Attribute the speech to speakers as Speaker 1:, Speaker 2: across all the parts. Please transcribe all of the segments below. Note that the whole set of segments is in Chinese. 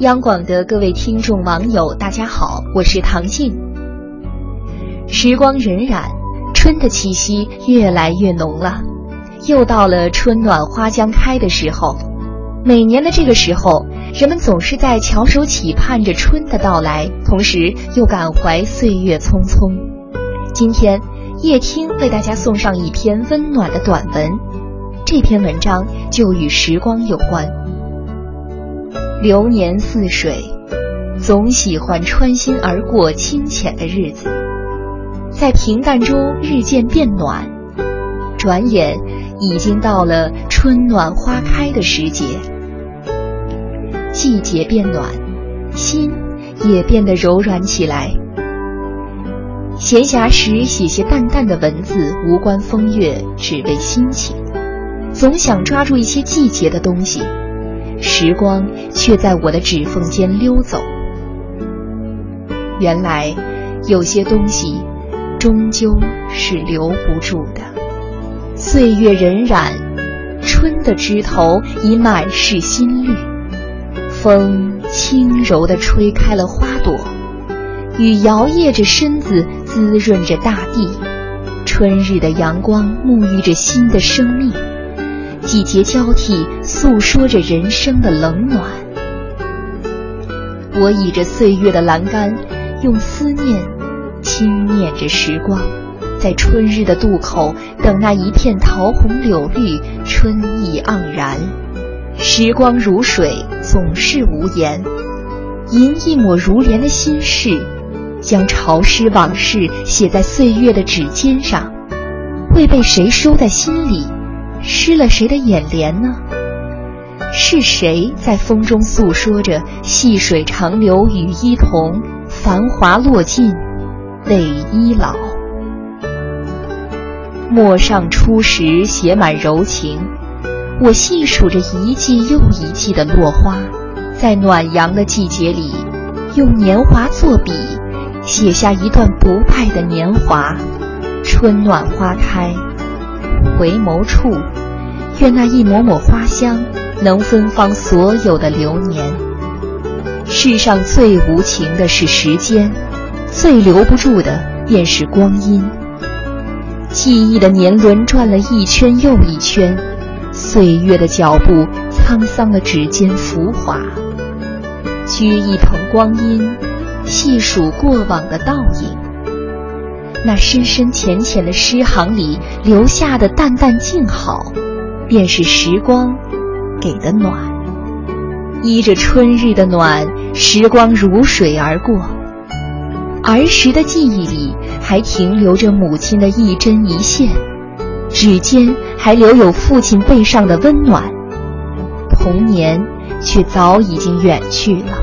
Speaker 1: 央广的各位听众网友，大家好，我是唐静。时光荏苒，春的气息越来越浓了，又到了春暖花将开的时候。每年的这个时候，人们总是在翘首企盼着春的到来，同时又感怀岁月匆匆。今天，叶听为大家送上一篇温暖的短文，这篇文章就与时光有关。流年似水，总喜欢穿心而过清浅的日子，在平淡中日渐变暖。转眼已经到了春暖花开的时节，季节变暖，心也变得柔软起来。闲暇时写些淡淡的文字，无关风月，只为心情，总想抓住一些季节的东西。时光却在我的指缝间溜走。原来，有些东西终究是留不住的。岁月荏苒，春的枝头已满是新绿。风轻柔地吹开了花朵，雨摇曳着身子，滋润着大地。春日的阳光沐浴着新的生命。季节交替，诉说着人生的冷暖。我倚着岁月的栏杆，用思念轻念着时光，在春日的渡口等那一片桃红柳绿，春意盎然。时光如水，总是无言。吟一抹如莲的心事，将潮湿往事写在岁月的指尖上，会被谁收在心里？湿了谁的眼帘呢？是谁在风中诉说着“细水长流与伊同，繁华落尽泪依老”？陌上初时写满柔情，我细数着一季又一季的落花，在暖阳的季节里，用年华作笔，写下一段不败的年华。春暖花开。回眸处，愿那一抹抹花香能芬芳所有的流年。世上最无情的是时间，最留不住的便是光阴。记忆的年轮转了一圈又一圈，岁月的脚步沧桑了指尖浮华。掬一捧光阴，细数过往的倒影。那深深浅浅的诗行里留下的淡淡静好，便是时光给的暖。依着春日的暖，时光如水而过。儿时的记忆里还停留着母亲的一针一线，指尖还留有父亲背上的温暖。童年却早已经远去了。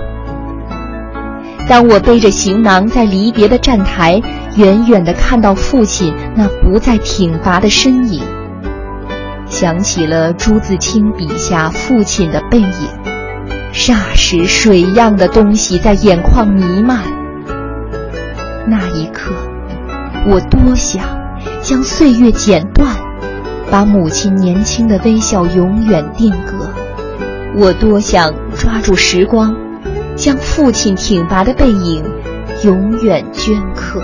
Speaker 1: 当我背着行囊在离别的站台。远远地看到父亲那不再挺拔的身影，想起了朱自清笔下父亲的背影，霎时水样的东西在眼眶弥漫。那一刻，我多想将岁月剪断，把母亲年轻的微笑永远定格。我多想抓住时光，将父亲挺拔的背影永远镌刻。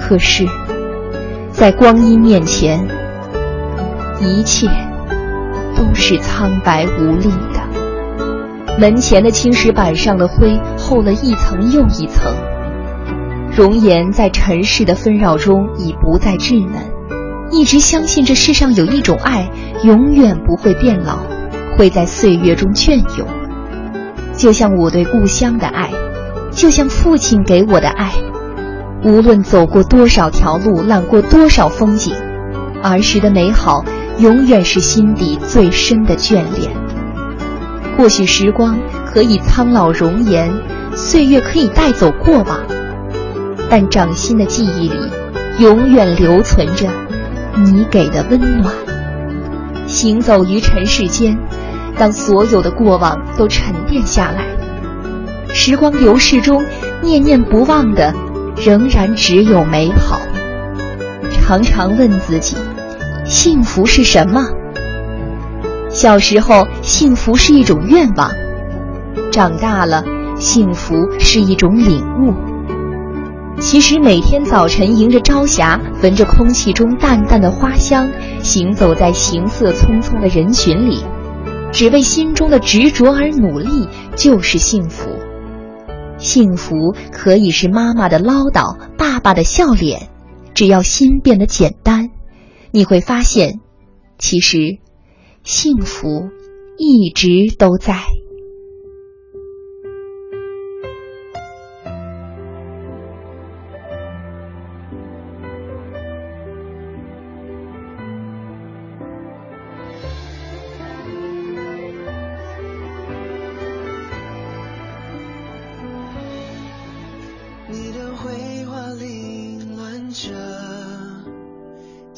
Speaker 1: 可是，在光阴面前，一切都是苍白无力的。门前的青石板上的灰厚了一层又一层，容颜在尘世的纷扰中已不再稚嫩。一直相信这世上有一种爱，永远不会变老，会在岁月中隽永。就像我对故乡的爱，就像父亲给我的爱。无论走过多少条路，览过多少风景，儿时的美好永远是心底最深的眷恋。或许时光可以苍老容颜，岁月可以带走过往，但掌心的记忆里，永远留存着你给的温暖。行走于尘世间，当所有的过往都沉淀下来，时光流逝中，念念不忘的。仍然只有美好。常常问自己，幸福是什么？小时候，幸福是一种愿望。
Speaker 2: 长大了，幸福是一种领悟。其实每天早晨迎着朝霞，闻着空气中淡淡的花香，行走在行色匆匆的人群里，只为心中的执着而努力，就是幸福。幸福可以是妈妈的唠叨，爸爸的笑脸，只要心变得简单，你会发现，其实，幸福一直都在。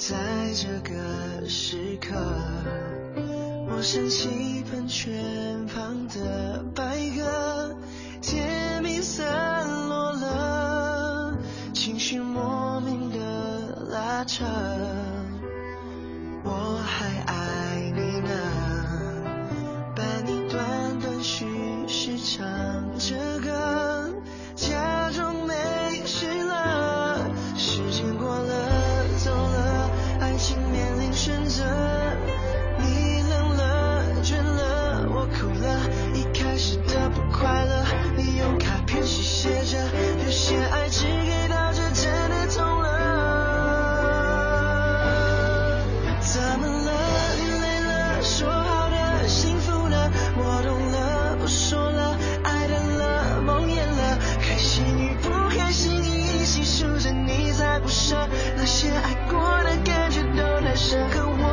Speaker 2: 在这个时刻我想起喷泉旁的白鸽甜蜜散落了情绪莫名的拉扯。我还
Speaker 3: 那些爱过的感觉都太深刻我